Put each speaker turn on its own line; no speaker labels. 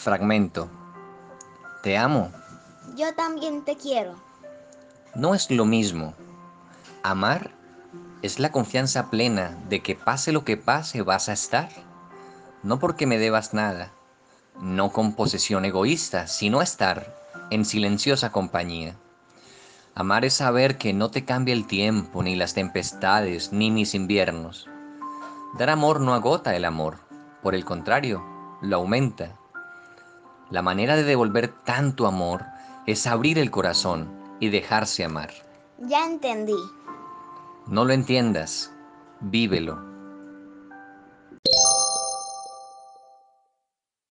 Fragmento. Te amo.
Yo también te quiero.
No es lo mismo. Amar es la confianza plena de que pase lo que pase vas a estar. No porque me debas nada, no con posesión egoísta, sino estar en silenciosa compañía. Amar es saber que no te cambia el tiempo, ni las tempestades, ni mis inviernos. Dar amor no agota el amor, por el contrario, lo aumenta. La manera de devolver tanto amor es abrir el corazón y dejarse amar.
Ya entendí.
No lo entiendas, vívelo.